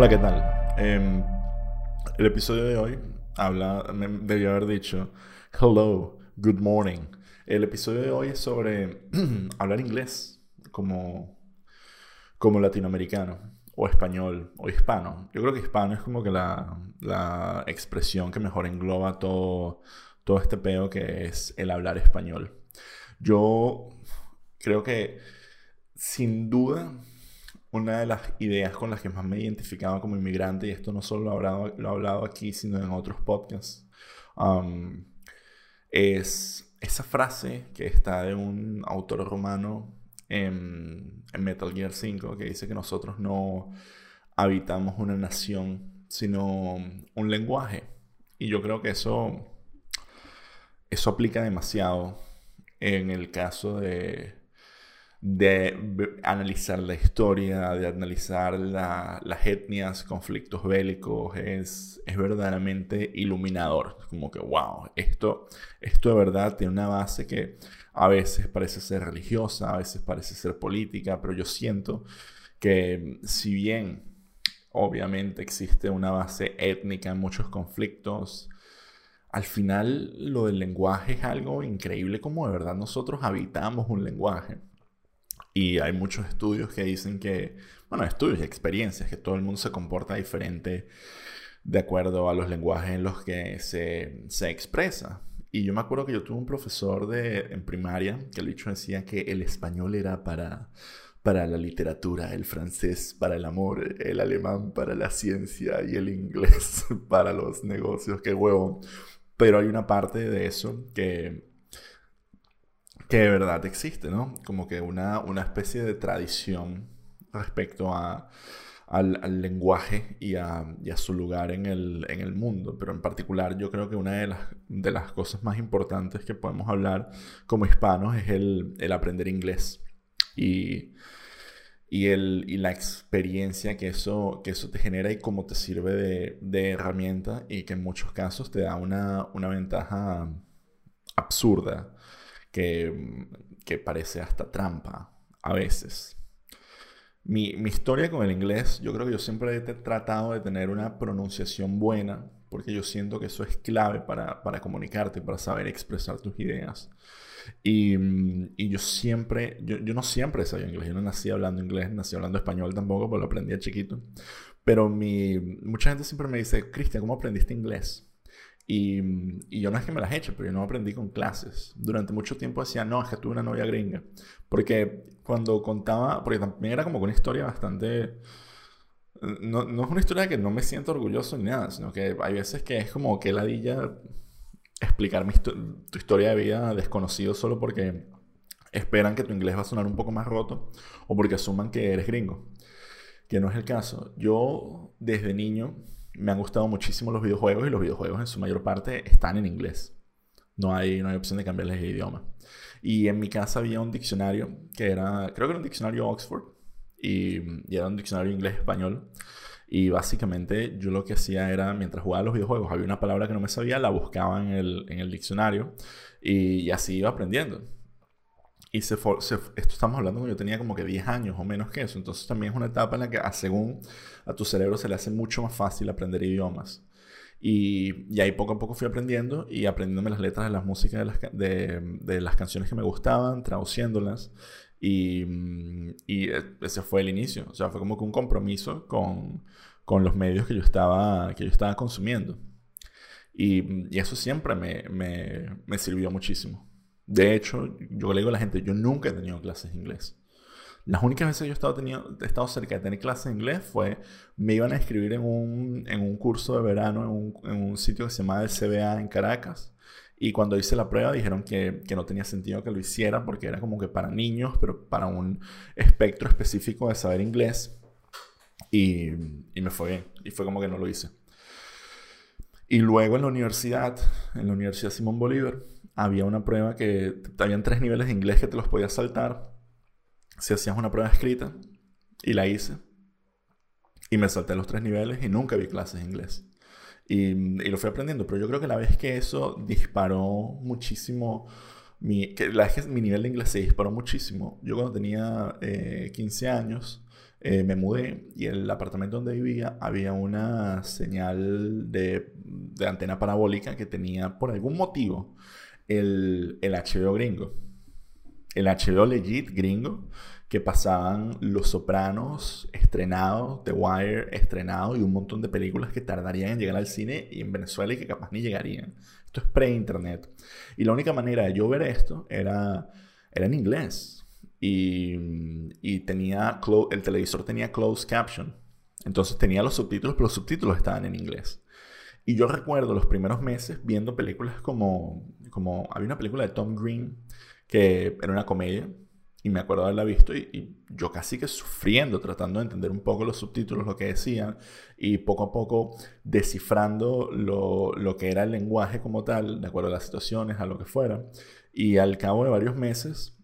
Hola, ¿qué tal? Em, el episodio de hoy habla, me debió haber dicho, hello, good morning. El episodio de hoy es sobre hablar inglés como, como latinoamericano, o español, o hispano. Yo creo que hispano es como que la, la expresión que mejor engloba todo, todo este peo que es el hablar español. Yo creo que, sin duda, una de las ideas con las que más me identificaba como inmigrante, y esto no solo lo he hablado, lo he hablado aquí, sino en otros podcasts, um, es esa frase que está de un autor romano en, en, Metal Gear 5, que dice que nosotros no habitamos una nación, sino un lenguaje. Y yo creo que eso, eso aplica demasiado en el caso de, de analizar la historia, de analizar las etnias, conflictos bélicos, es, es verdaderamente iluminador. Como que, wow, esto, esto de verdad tiene una base que a veces parece ser religiosa, a veces parece ser política, pero yo siento que si bien obviamente existe una base étnica en muchos conflictos, al final lo del lenguaje es algo increíble como de verdad nosotros habitamos un lenguaje. Y hay muchos estudios que dicen que, bueno, estudios y experiencias, que todo el mundo se comporta diferente de acuerdo a los lenguajes en los que se, se expresa. Y yo me acuerdo que yo tuve un profesor de, en primaria que el dicho decía que el español era para, para la literatura, el francés para el amor, el alemán para la ciencia y el inglés para los negocios. Qué huevo. Pero hay una parte de eso que que de verdad existe, ¿no? Como que una, una especie de tradición respecto a, al, lenguaje y a, su lugar en el, en el, mundo. Pero en particular yo creo que una de las, de las cosas más importantes que podemos hablar como hispanos es el, el aprender inglés y, y, el, y la experiencia que eso, que eso te genera y cómo te sirve de, de herramienta y que en muchos casos te da una, una ventaja absurda que, que parece hasta trampa a veces. Mi, mi, historia con el inglés, yo creo que yo siempre he tratado de tener una pronunciación buena, porque yo siento que eso es clave para, para comunicarte, para saber expresar tus ideas. Y, y yo siempre, yo, yo, no siempre sabía inglés, yo no nací hablando inglés, nací hablando español tampoco, pero lo aprendí a chiquito. Pero mi, mucha gente siempre me dice, Cristian, ¿cómo aprendiste inglés? Y, y, yo no es que me las eche, pero yo no aprendí con clases. Durante mucho tiempo decía, no, es que tuve una novia gringa. Porque cuando contaba, porque también era como una historia bastante... No, no, es una historia que no me siento orgulloso ni nada, sino que hay veces que es como que ladilla explicar mi tu historia de vida desconocido solo porque esperan que tu inglés va a sonar un poco más roto o porque asuman que eres gringo. Que no es el caso. Yo desde niño me han gustado muchísimo los videojuegos y los videojuegos en su mayor parte están en inglés. No hay, no hay opción de cambiarles el idioma. Y en mi casa había un diccionario que era, creo que era un diccionario Oxford y, era un diccionario inglés-español. Y básicamente yo lo que hacía era, mientras jugaba los videojuegos, había una palabra que no me sabía, la buscaba en el, en el diccionario y así iba aprendiendo. Y se, esto estamos hablando cuando yo tenía como que 10 años o menos que eso. Entonces también es una etapa en la que, a según a tu cerebro, se le hace mucho más fácil aprender idiomas. Y, y, ahí poco a poco fui aprendiendo y aprendiéndome las letras de las músicas de las, de, de las canciones que me gustaban, traduciéndolas. Y, y, ese fue el inicio. O sea, fue como que un compromiso con, con los medios que yo estaba, que yo estaba consumiendo. Y, y eso siempre me, me, me sirvió muchísimo. De hecho, yo le digo a la gente, yo nunca he tenido clases de inglés. Las únicas veces que yo he estado, tenido, he estado cerca de tener clases de inglés fue, me iban a escribir en un, en un curso de verano en un, en un, sitio que se llama el CBA en Caracas. Y cuando hice la prueba dijeron que, que, no tenía sentido que lo hiciera porque era como que para niños, pero para un espectro específico de saber inglés. Y, y me fue bien. Y fue como que no lo hice. Y luego en la universidad, en la Universidad Simón Bolívar, había una prueba que habían tres niveles de inglés que te los podías saltar. Si hacías una prueba escrita y la hice. Y me salté los tres niveles y nunca vi clases de inglés. Y, lo fui aprendiendo pero yo creo que la vez que eso disparó muchísimo mi, que la vez que mi nivel de inglés se disparó muchísimo. Yo cuando tenía 15 eh, años eh, me mudé y en el apartamento donde vivía había una señal de, de antena parabólica que tenía por algún motivo el, el HBO gringo. El HBO legit gringo que pasaban Los Sopranos estrenados, The Wire estrenado y un montón de películas que tardarían en llegar al cine y en Venezuela y que capaz ni llegarían. Esto es pre-internet. Y la única manera de yo ver esto era, era en inglés. Y, y tenía, el televisor tenía closed caption. Entonces tenía los subtítulos, pero los subtítulos estaban en inglés. Y yo recuerdo los primeros meses viendo películas como, como había una película de Tom Green que era una comedia y me acuerdo haberla visto y, yo casi que sufriendo, tratando de entender un poco los subtítulos, lo que decían, y poco a poco descifrando lo, lo, que era el lenguaje como tal, de acuerdo a las situaciones, a lo que fuera. Y al cabo de varios meses,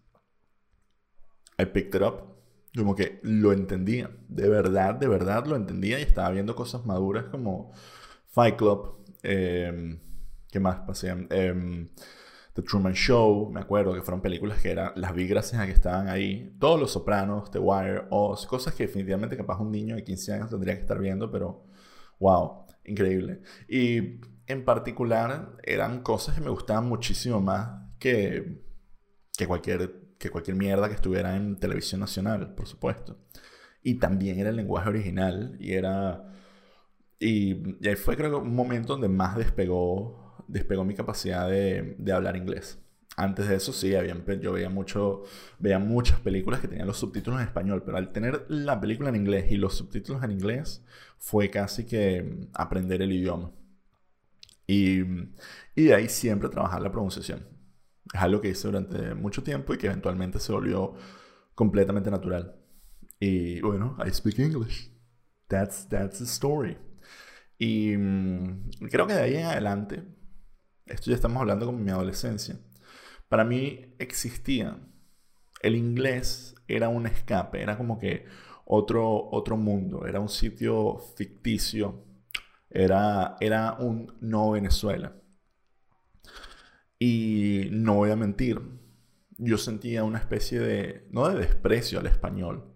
I picked it up. Como que lo entendía, de verdad, de verdad lo entendía y estaba viendo cosas maduras como Fight Club, eh, ¿qué más pasé? Eh, The Truman Show, me acuerdo que fueron películas que eran, las vi gracias a que estaban ahí. Todos Los Sopranos, The Wire, Oz, cosas que definitivamente capaz un niño de 15 años tendría que estar viendo, pero wow, increíble. Y en particular eran cosas que me gustaban muchísimo más que, que, cualquier, que cualquier mierda que estuviera en televisión nacional, por supuesto. Y también era el lenguaje original y era... Y, y ahí fue creo que un momento donde más despegó despegó mi capacidad de, de hablar inglés. Antes de eso sí, había, yo veía, mucho, veía muchas películas que tenían los subtítulos en español, pero al tener la película en inglés y los subtítulos en inglés, fue casi que aprender el idioma. Y, y de ahí siempre trabajar la pronunciación. Es algo que hice durante mucho tiempo y que eventualmente se volvió completamente natural. Y bueno, I speak English. That's, that's the story. Y mm, creo que de ahí en adelante esto ya estamos hablando como mi adolescencia, para mí existía, el inglés era un escape, era como que otro, otro mundo, era un sitio ficticio, era, era un no Venezuela. Y no voy a mentir, yo sentía una especie de, no de desprecio al español,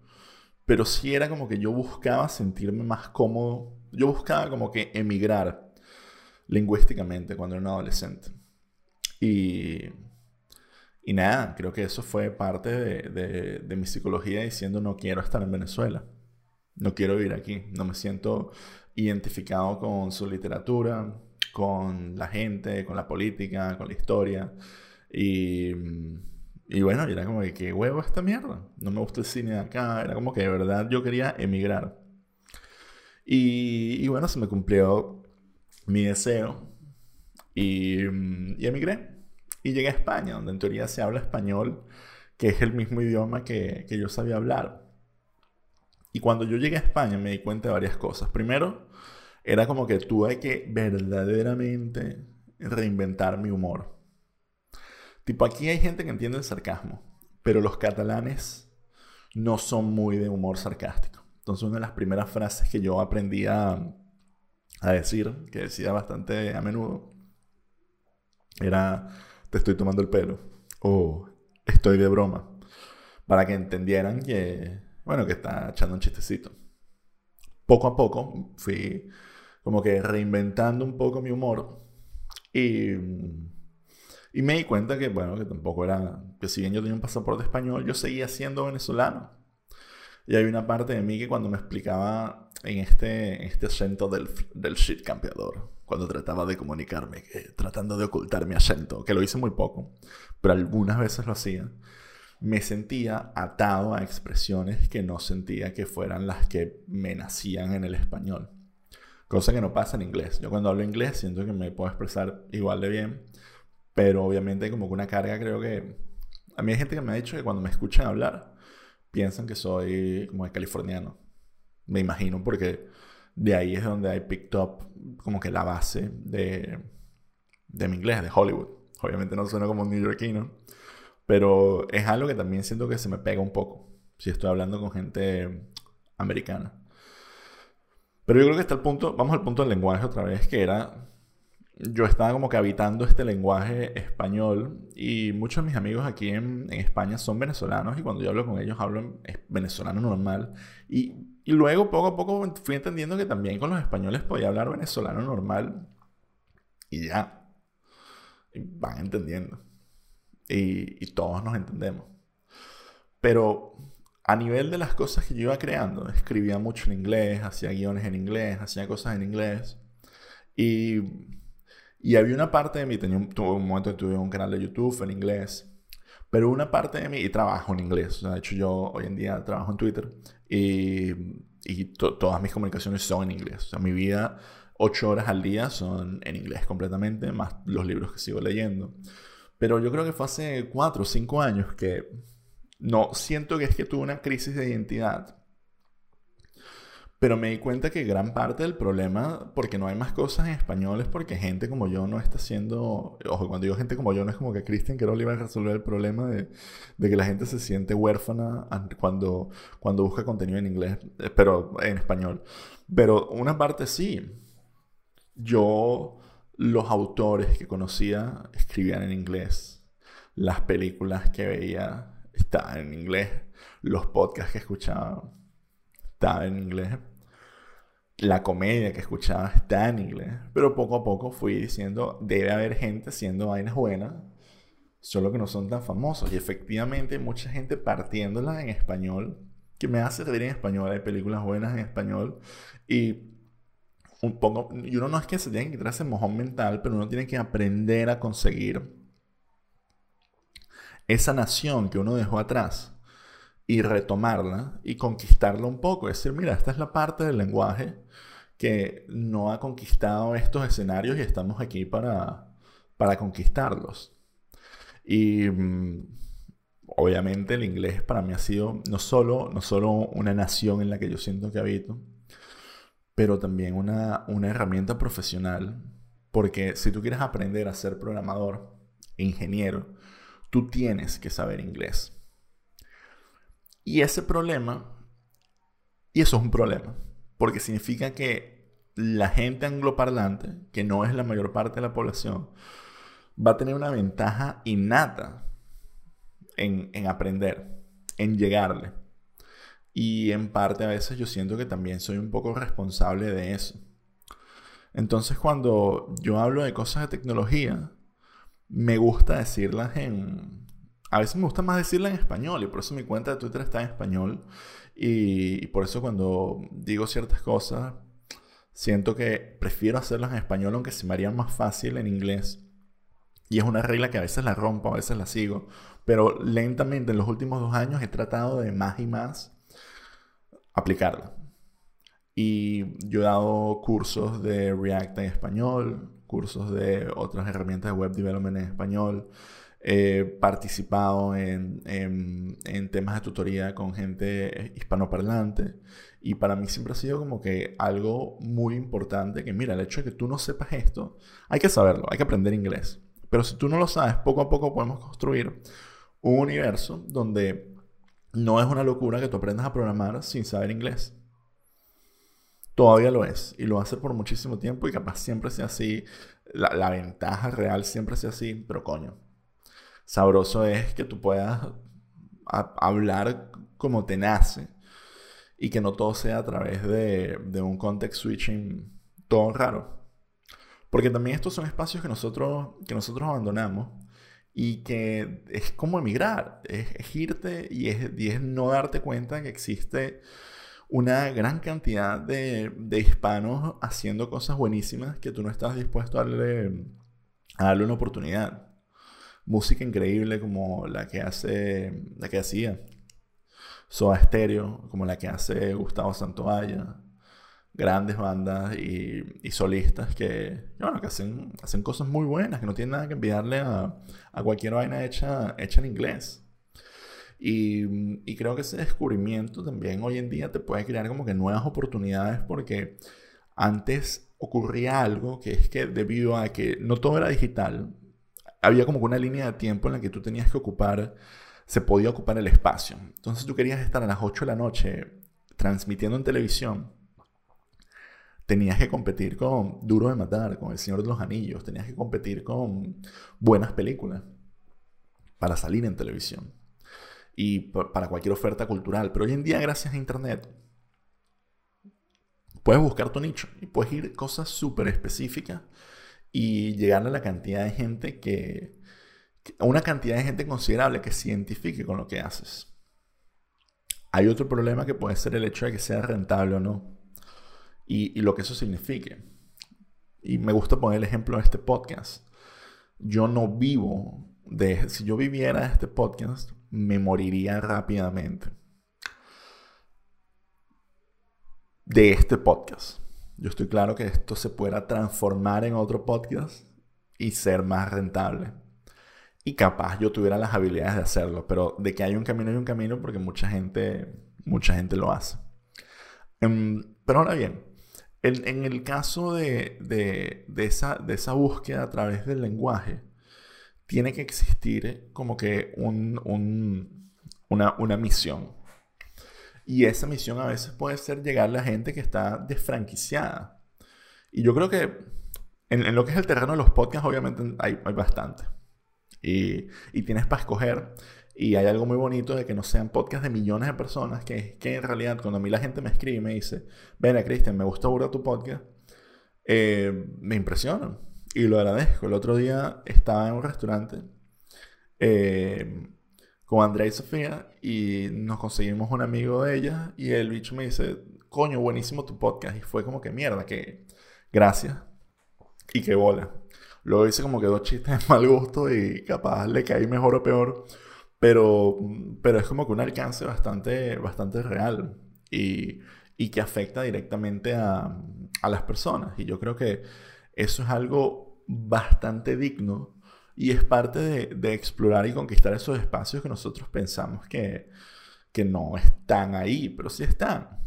pero sí era como que yo buscaba sentirme más cómodo, yo buscaba como que emigrar lingüísticamente cuando era un adolescente. Y, y nada, creo que eso fue parte de, de, mi psicología diciendo no quiero estar en Venezuela, no quiero vivir aquí, no me siento identificado con su literatura, con la gente, con la política, con la historia. Y, y bueno, era como que, ¿qué huevo esta mierda? No me gusta el cine de acá, era como que de verdad yo quería emigrar. Y, y bueno, se me cumplió mi deseo y, mm, y, emigré. Y llegué a España, donde en teoría se habla español, que es el mismo idioma que, que yo sabía hablar. Y cuando yo llegué a España me di cuenta de varias cosas. Primero, era como que tuve que verdaderamente reinventar mi humor. Tipo, aquí hay gente que entiende el sarcasmo, pero los catalanes no son muy de humor sarcástico. Entonces, una de las primeras frases que yo aprendí a, a decir, que decía bastante a menudo, era, te estoy tomando el pelo, o estoy de broma, para que entendieran que, bueno, que está echando un chistecito. Poco a poco fui como que reinventando un poco mi humor y, y me di cuenta que, bueno, que tampoco era, que si bien yo tenía un pasaporte español, yo seguía siendo venezolano. Y hay una parte de mí que cuando me explicaba en este, este acento del, del shit campeador, cuando trataba de comunicarme, tratando de ocultar mi acento, que lo hice muy poco, pero algunas veces lo hacía, me sentía atado a expresiones que no sentía que fueran las que me nacían en el español. Cosa que no pasa en inglés. Yo cuando hablo inglés siento que me puedo expresar igual de bien, pero obviamente como que una carga creo que... A mí hay gente que me ha dicho que cuando me escuchan hablar, piensan que soy como de californiano. Me imagino porque de ahí es donde hay picked up como que la base de, de mi inglés, de Hollywood. Obviamente no suena como un neoyorquino, pero es algo que también siento que se me pega un poco si estoy hablando con gente americana. Pero yo creo que está el punto, vamos al punto del lenguaje otra vez, que era yo estaba como que habitando este lenguaje español y muchos de mis amigos aquí en, España son venezolanos y cuando yo hablo con ellos hablo en venezolano normal y, y, luego poco a poco fui entendiendo que también con los españoles podía hablar venezolano normal y ya, van entendiendo y todos nos entendemos. Pero a nivel de las cosas que yo iba creando, escribía mucho en inglés, hacía guiones en inglés, hacía cosas en inglés y y había una parte de mí, tenía un, tuve un momento que tuve un canal de YouTube en inglés, pero una parte de mí, y trabajo en inglés, de hecho yo hoy en día trabajo en Twitter y, y todas mis comunicaciones son en inglés. O sea, mi vida, ocho horas al día son en inglés completamente, más los libros que sigo leyendo. Pero yo creo que fue hace cuatro o cinco años que no siento que es que tuve una crisis de identidad pero me di cuenta que gran parte del problema, porque no hay más cosas en español, es porque gente como yo no está haciendo. Ojo, cuando digo gente como yo, no es como que Christian le iba a resolver el problema de, de, que la gente se siente huérfana cuando, cuando busca contenido en inglés, eh, pero en español. Pero una parte sí. Yo, los autores que conocía escribían en inglés. Las películas que veía estaban en inglés. Los podcasts que escuchaba estaban en inglés la comedia que escuchaba está en inglés, pero poco a poco fui diciendo, debe haber gente haciendo vainas buenas, solo que no son tan famosos. Y efectivamente mucha gente partiéndolas en español, que me hace reír en español, hay películas buenas en español, y un poco, y uno no es que se tenga que quitar ese mojón mental, pero uno tiene que aprender a conseguir esa nación que uno dejó atrás y retomarla y conquistarla un poco. Es decir, mira, esta es la parte del lenguaje que no ha conquistado estos escenarios y estamos aquí para, para conquistarlos. Y mm, obviamente el inglés para mí ha sido no solo, no solo una nación en la que yo siento que habito, pero también una, una herramienta profesional. Porque si tú quieres aprender a ser programador, ingeniero, tú tienes que saber inglés. Y ese problema, y eso es un problema, porque significa que la gente angloparlante, que no es la mayor parte de la población, va a tener una ventaja innata en, en aprender, en llegarle. Y en parte a veces yo siento que también soy un poco responsable de eso. Entonces cuando yo hablo de cosas de tecnología, me gusta decirlas en, a veces me gusta más decirla en español y por eso mi cuenta de Twitter está en español. Y, por eso cuando digo ciertas cosas, siento que prefiero hacerlas en español aunque se me haría más fácil en inglés. Y es una regla que a veces la rompo, a veces la sigo. Pero lentamente en los últimos dos años he tratado de más y más aplicarla. Y yo he dado cursos de React en español, cursos de otras herramientas de web development en español. He participado en, en, temas de tutoría con gente hispanoparlante y para mí siempre ha sido como que algo muy importante que mira, el hecho de que tú no sepas esto, hay que saberlo, hay que aprender inglés. Pero si tú no lo sabes, poco a poco podemos construir un universo donde no es una locura que tú aprendas a programar sin saber inglés. Todavía lo es y lo hacer por muchísimo tiempo y capaz siempre sea así. La, la ventaja real siempre sea así, pero coño, sabroso es que tú puedas hablar como te nace y que no todo sea a través de, un context switching todo raro. Porque también estos son espacios que nosotros, que nosotros abandonamos y que es como emigrar, es, irte y es, y es, no darte cuenta que existe una gran cantidad de, de, hispanos haciendo cosas buenísimas que tú no estás dispuesto a darle, a darle una oportunidad música increíble como la que hace, la que hacía Soda Stereo, como la que hace Gustavo Santoalla, grandes bandas y, solistas que, bueno, que hacen, hacen cosas muy buenas, que no tienen nada que enviarle a, cualquier vaina hecha, hecha en inglés. Y, y, creo que ese descubrimiento también hoy en día te puede crear como que nuevas oportunidades porque antes ocurría algo que es que debido a que no todo era digital, había como una línea de tiempo en la que tú tenías que ocupar, se podía ocupar el espacio. Entonces tú querías estar a las 8 de la noche transmitiendo en televisión. Tenías que competir con Duro de Matar, con El Señor de los Anillos, tenías que competir con buenas películas para salir en televisión y para cualquier oferta cultural. Pero hoy en día, gracias a Internet, puedes buscar tu nicho y puedes ir cosas súper específicas y llegar a la cantidad de gente que, una cantidad de gente considerable que se identifique con lo que haces. Hay otro problema que puede ser el hecho de que sea rentable o no. Y, lo que eso signifique. Y me gusta poner el ejemplo de este podcast. Yo no vivo de... Si yo viviera este podcast, me moriría rápidamente. De este podcast. Yo estoy claro que esto se pueda transformar en otro podcast y ser más rentable y capaz yo tuviera las habilidades de hacerlo, pero de que hay un camino hay un camino porque mucha gente, mucha gente lo hace. Em, pero ahora bien, en, el caso de, esa, de esa búsqueda a través del lenguaje, tiene que existir como que un, una, una misión. Y esa misión a veces puede ser llegar a la gente que está desfranquiciada. Y yo creo que en, lo que es el terreno de los podcasts, obviamente hay, hay bastante. Y, tienes para escoger. Y hay algo muy bonito de que no sean podcasts de millones de personas, que que en realidad cuando a mí la gente me escribe y me dice, ven a Cristian, me gusta burda tu podcast, eh, me impresionan y lo agradezco. El otro día estaba en un restaurante eh, con Andrea y Sofía y nos conseguimos un amigo de ella y el bicho me dice, coño, buenísimo tu podcast. Y fue como que mierda, que gracias y que bola. Luego hice como que dos chistes de mal gusto y capaz le caí mejor o peor. Pero, pero es como que un alcance bastante, bastante real y, y que afecta directamente a, a, las personas. Y yo creo que eso es algo bastante digno y es parte de, de explorar y conquistar esos espacios que nosotros pensamos que, que no están ahí, pero sí están.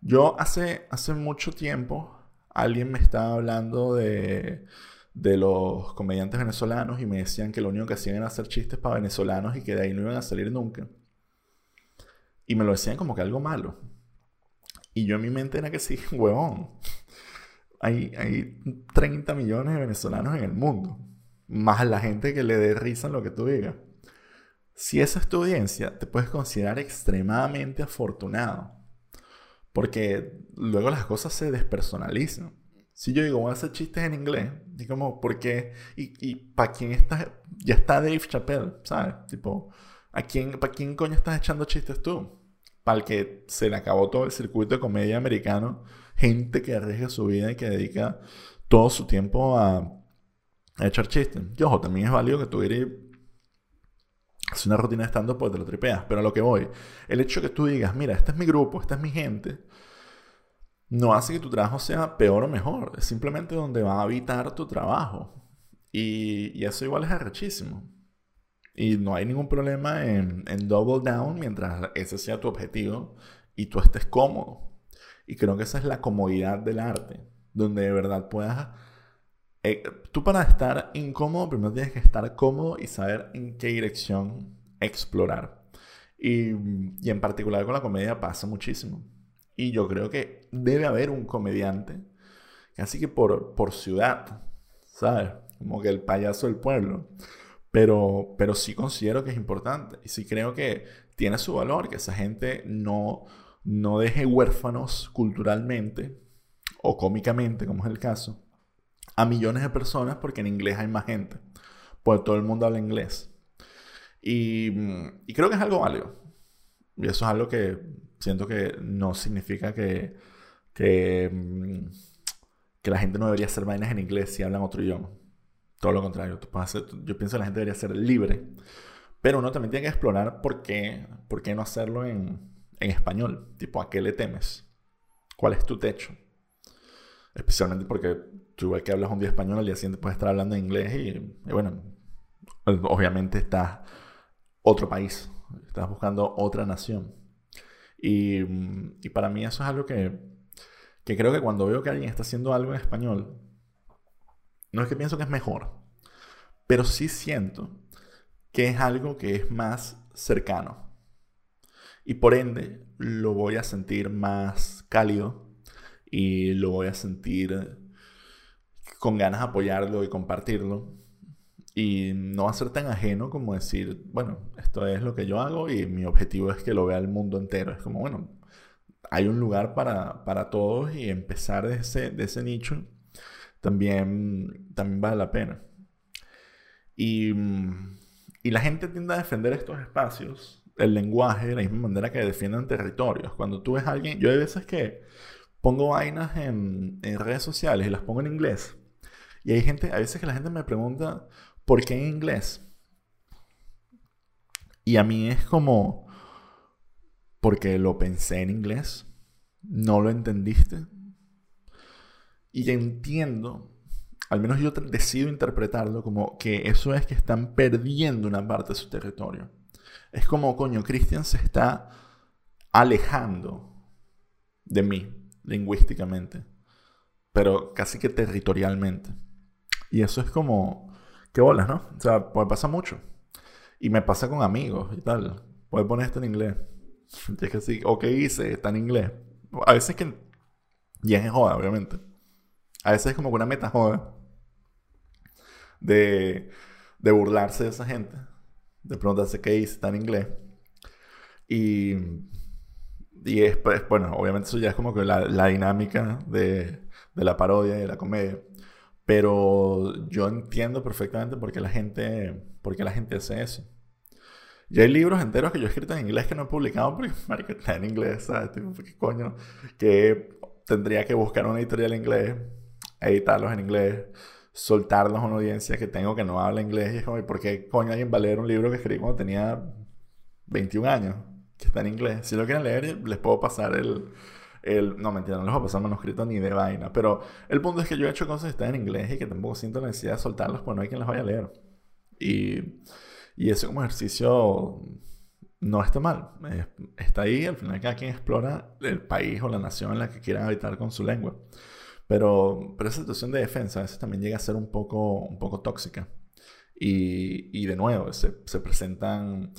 Yo hace, hace mucho tiempo alguien me estaba hablando de de los comediantes venezolanos y me decían que lo único que hacían era hacer chistes para venezolanos y que de ahí no iban a salir nunca. Y me lo decían como que algo malo. Y yo en mi mente era que sí, huevón. Hay, hay 30 millones de venezolanos en el mundo. Más la gente que le dé risa en lo que tú digas. Si esa es tu audiencia, te puedes considerar extremadamente afortunado. Porque luego las cosas se despersonalizan. Si yo digo, voy a hacer chistes en inglés, digamos, ¿por qué? ¿Y, y para quién estás? Ya está Dave Chappelle, ¿sabes? Tipo, ¿a quién, ¿para quién coño estás echando chistes tú? Para el que se le acabó todo el circuito de comedia americano, gente que arriesga su vida y que dedica todo su tiempo a, echar chistes. Y ojo, también es válido que tú ir hacer una rutina de stand-up pues te lo tripeas. Pero a lo que voy, el hecho que tú digas, mira, este es mi grupo, esta es mi gente no hace que tu trabajo sea peor o mejor. Es simplemente donde va a habitar tu trabajo. Y, eso igual es arrechísimo. Y no hay ningún problema en, double down mientras ese sea tu objetivo y tú estés cómodo. Y creo que esa es la comodidad del arte. Donde de verdad puedas... Eh, tú para estar incómodo primero tienes que estar cómodo y saber en qué dirección explorar. Y, y en particular con la comedia pasa muchísimo. Y yo creo que debe haber un comediante, casi que por, por ciudad, ¿sabes? Como que el payaso del pueblo. Pero, pero sí considero que es importante. Y sí creo que tiene su valor, que esa gente no, no deje huérfanos culturalmente o cómicamente, como es el caso, a millones de personas porque en inglés hay más gente. Pues todo el mundo habla inglés. Y, y creo que es algo válido. Y eso es algo que siento que no significa que, que, mm, que la gente no debería hacer vainas en inglés si hablan otro idioma. Todo lo contrario. yo pienso que la gente debería ser libre. Pero uno también tiene que explorar por qué, por qué no hacerlo en, en español. Tipo, ¿a qué le temes? ¿Cuál es tu techo? Especialmente porque tú igual que hablas un día español, al día siguiente puedes estar hablando inglés y, y bueno, obviamente estás otro país, estás buscando otra nación. Y, para mí eso es algo que, que creo que cuando veo que alguien está haciendo algo en español, no es que pienso que es mejor, pero sí siento que es algo que es más cercano. Y por ende lo voy a sentir más cálido y lo voy a sentir con ganas de apoyarlo y compartirlo. Y no va a ser tan ajeno como decir, bueno, esto es lo que yo hago y mi objetivo es que lo vea el mundo entero. Es como, bueno, hay un lugar para, para todos y empezar de ese, de ese nicho también, también vale la pena. Y, y la gente tiende a defender estos espacios, el lenguaje, de la misma manera que defienden territorios. Cuando tú ves a alguien, yo hay veces que pongo vainas en, en redes sociales y las pongo en inglés. Y hay gente, a veces que la gente me pregunta, ¿por qué en inglés? Y a mí es como, porque lo pensé en inglés, no lo entendiste. Y entiendo, al menos yo decido interpretarlo como que eso es que están perdiendo una parte de su territorio. Es como, coño, Christian se está alejando de mí lingüísticamente, pero casi que territorialmente. Y eso es como, qué bolas, ¿no? O sea, puede pasar mucho. Y me pasa con amigos y tal. Puedes poner esto en inglés. Y es que sí, o qué hice, está en inglés. A veces que, y es joda, obviamente. A veces es como una meta joda de, de burlarse de esa gente. De preguntarse qué hice, está en inglés. Y, y es, pues, bueno, obviamente eso ya es como que la, la dinámica de, de la parodia y de la comedia. Pero yo entiendo perfectamente por qué la gente, por qué la gente hace eso. Y hay libros enteros que yo he escrito en inglés que no he publicado porque, marico, está en inglés, ¿sabes? ¿Qué coño? Que tendría que buscar una editorial en inglés, editarlos en inglés, soltarlos a una audiencia que tengo que no habla inglés. Y es como, ¿por qué coño alguien va a leer un libro que escribí cuando tenía 21 años? Que está en inglés. Si lo quieren leer, les puedo pasar el, no, mentira, no les voy a pasar manuscrito ni de vaina. Pero el punto es que yo he hecho cosas que están en inglés y que tampoco siento la necesidad de soltarlos porque no hay quien las vaya a leer. Y, y eso como ejercicio no está mal. está ahí, al final cada quien explora el país o la nación en la que quiera habitar con su lengua. Pero, pero esa situación de defensa a veces también llega a ser un poco, un poco tóxica. Y, y de nuevo, se presentan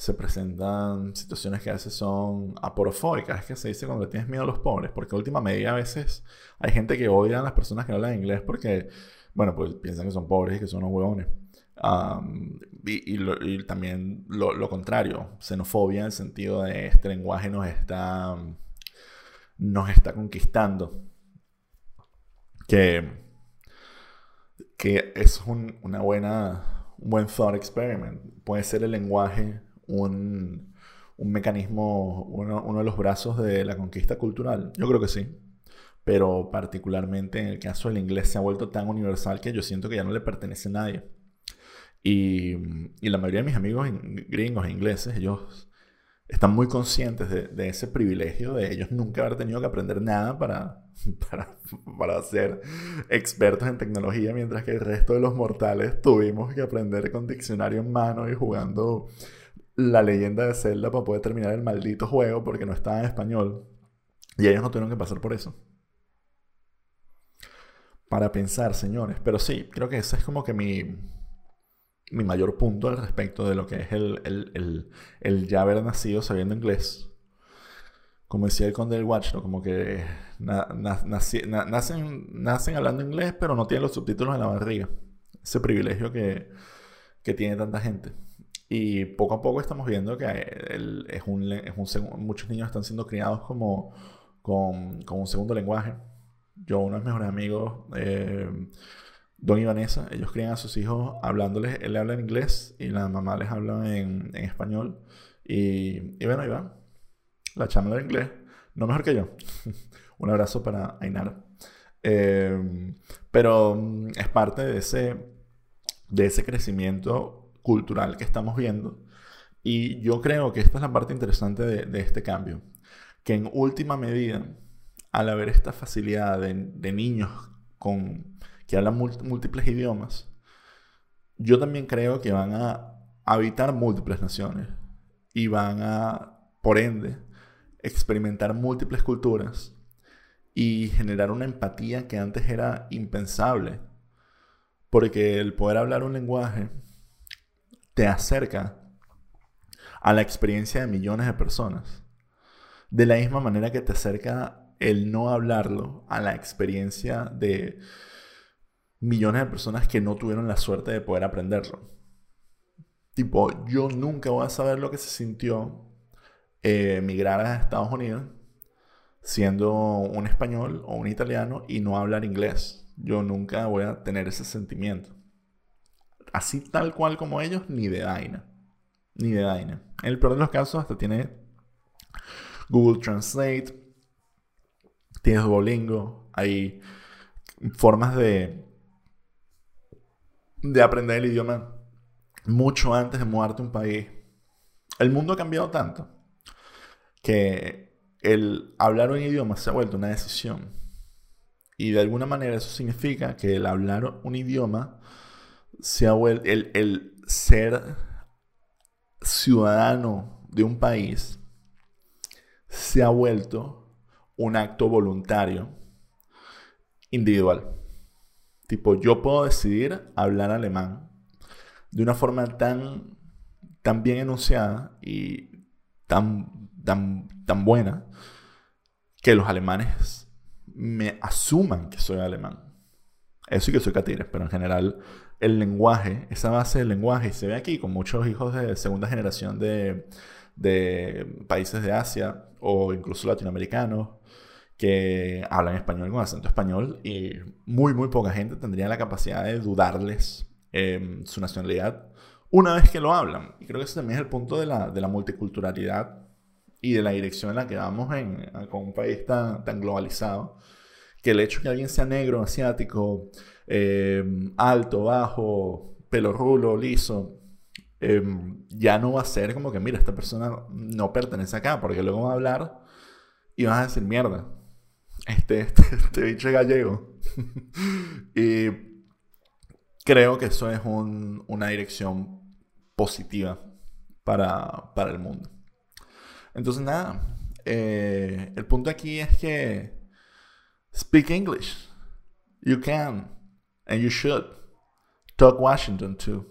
se presentan situaciones que a veces son aporofóbicas, es que se dice cuando tienes miedo a los pobres, porque última medida a veces hay gente que odia a las personas que hablan inglés porque, bueno, pues piensan que son pobres y que son unos huevones. y, también lo, lo, contrario, xenofobia en el sentido de este lenguaje nos está, nos está conquistando. Que, que es un, una buena, un buen thought experiment. Puede ser el lenguaje un, un mecanismo, uno, uno, de los brazos de la conquista cultural? Yo creo que sí. Pero particularmente en el caso del inglés se ha vuelto tan universal que yo siento que ya no le pertenece a nadie. Y, y la mayoría de mis amigos gringos e ingleses, ellos están muy conscientes de, de, ese privilegio de ellos nunca haber tenido que aprender nada para, para, para ser expertos en tecnología, mientras que el resto de los mortales tuvimos que aprender con diccionario en mano y jugando la leyenda de Zelda para poder terminar el maldito juego porque no estaba en español. Y ellos no tuvieron que pasar por eso. Para pensar, señores. Pero sí, creo que ese es como que mi, mi mayor punto al respecto de lo que es el, el, el, ya haber nacido sabiendo inglés. Como decía el conde del Watch, como que nacen, nacen hablando inglés, pero no tienen los subtítulos en la barriga. Ese privilegio que, que tiene tanta gente. Y poco a poco estamos viendo que es un, es un, muchos niños están siendo criados como con, con, un segundo lenguaje. Yo, uno de mis mejores amigos, eh, Don y Vanessa, ellos crían a sus hijos hablándoles, él habla en inglés y la mamá les habla en, en español. Y, y, bueno, ahí va. La chama de inglés, no mejor que yo. un abrazo para Ainara. Eh, pero mm, es parte de ese, de ese crecimiento cultural que estamos viendo. Y yo creo que esta es la parte interesante de, este cambio, que en última medida, al haber esta facilidad de, niños con, que hablan múltiples idiomas, yo también creo que van a habitar múltiples naciones y van a, por ende, experimentar múltiples culturas y generar una empatía que antes era impensable. Porque el poder hablar un lenguaje te acerca a la experiencia de millones de personas. De la misma manera que te acerca el no hablarlo a la experiencia de millones de personas que no tuvieron la suerte de poder aprenderlo. Tipo, yo nunca voy a saber lo que se sintió eh, emigrar a Estados Unidos siendo un español o un italiano y no hablar inglés. Yo nunca voy a tener ese sentimiento. Así tal cual como ellos, ni de vaina. Ni de vaina. En el peor de los casos hasta tiene Google Translate, tienes Duolingo, hay formas de, de aprender el idioma mucho antes de mudarte a un país. El mundo ha cambiado tanto que el hablar un idioma se ha vuelto una decisión. Y de alguna manera eso significa que el hablar un idioma se ha vuelto, el, el ser ciudadano de un país se ha vuelto un acto voluntario, individual. Tipo, yo puedo decidir hablar alemán de una forma tan, tan bien enunciada y tan, tan, tan buena que los alemanes me asuman que soy alemán. Eso sí que soy catires, pero en general el lenguaje, esa base del lenguaje, y se ve aquí con muchos hijos de segunda generación de, de países de Asia o incluso latinoamericanos que hablan español con acento español y muy, muy poca gente tendría la capacidad de dudarles Em, su nacionalidad una vez que lo hablan. Y creo que ese también es el punto de la, de la multiculturalidad y de la dirección en la que vamos en, con un país tan, tan globalizado. Que el hecho de que alguien sea negro, asiático, em, alto, bajo, pelo rulo, liso, em, ya no va a ser como que, mira, esta persona no pertenece acá, porque luego va a hablar y vas a decir, mierda, este, este, este bicho es gallego. y creo que eso es una dirección positiva para, el mundo. Entonces, nada, eh, el punto aquí es que Speak English. You can, and you should. Talk Washington too.